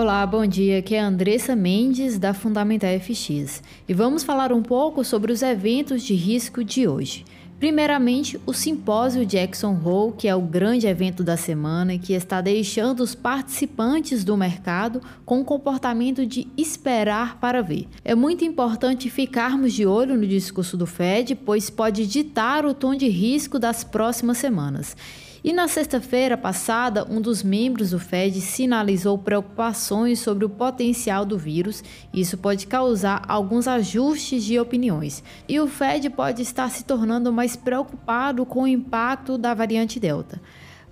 Olá, bom dia. Aqui é Andressa Mendes da Fundamental FX e vamos falar um pouco sobre os eventos de risco de hoje. Primeiramente, o simpósio Jackson Hole, que é o grande evento da semana e que está deixando os participantes do mercado com o comportamento de esperar para ver. É muito importante ficarmos de olho no discurso do Fed, pois pode ditar o tom de risco das próximas semanas. E na sexta-feira passada, um dos membros do Fed sinalizou preocupações sobre o potencial do vírus. Isso pode causar alguns ajustes de opiniões. E o Fed pode estar se tornando mais preocupado com o impacto da variante Delta.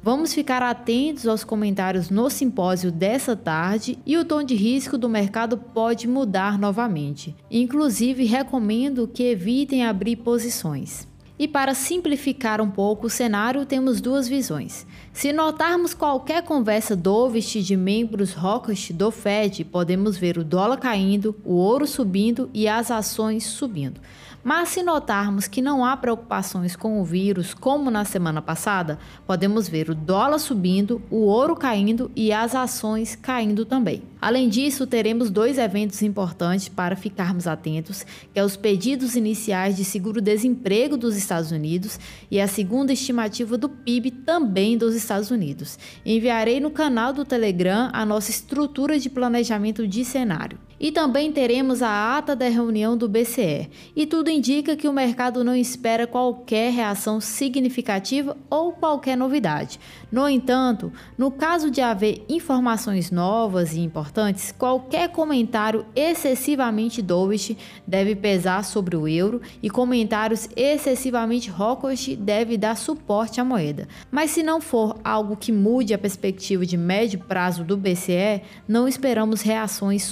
Vamos ficar atentos aos comentários no simpósio dessa tarde e o tom de risco do mercado pode mudar novamente. Inclusive, recomendo que evitem abrir posições. E para simplificar um pouco o cenário, temos duas visões. Se notarmos qualquer conversa dovish de membros hawkish do Fed, podemos ver o dólar caindo, o ouro subindo e as ações subindo. Mas se notarmos que não há preocupações com o vírus, como na semana passada, podemos ver o dólar subindo, o ouro caindo e as ações caindo também. Além disso, teremos dois eventos importantes para ficarmos atentos, que é os pedidos iniciais de seguro-desemprego dos Estados Unidos e a segunda estimativa do PIB também dos Estados Unidos. Enviarei no canal do Telegram a nossa estrutura de planejamento de cenário. E também teremos a ata da reunião do BCE. E tudo indica que o mercado não espera qualquer reação significativa ou qualquer novidade. No entanto, no caso de haver informações novas e importantes, qualquer comentário excessivamente dovish deve pesar sobre o euro e comentários excessivamente hawkish deve dar suporte à moeda. Mas se não for algo que mude a perspectiva de médio prazo do BCE, não esperamos reações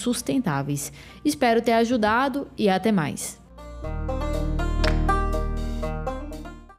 sustentáveis. Espero ter ajudado e até mais.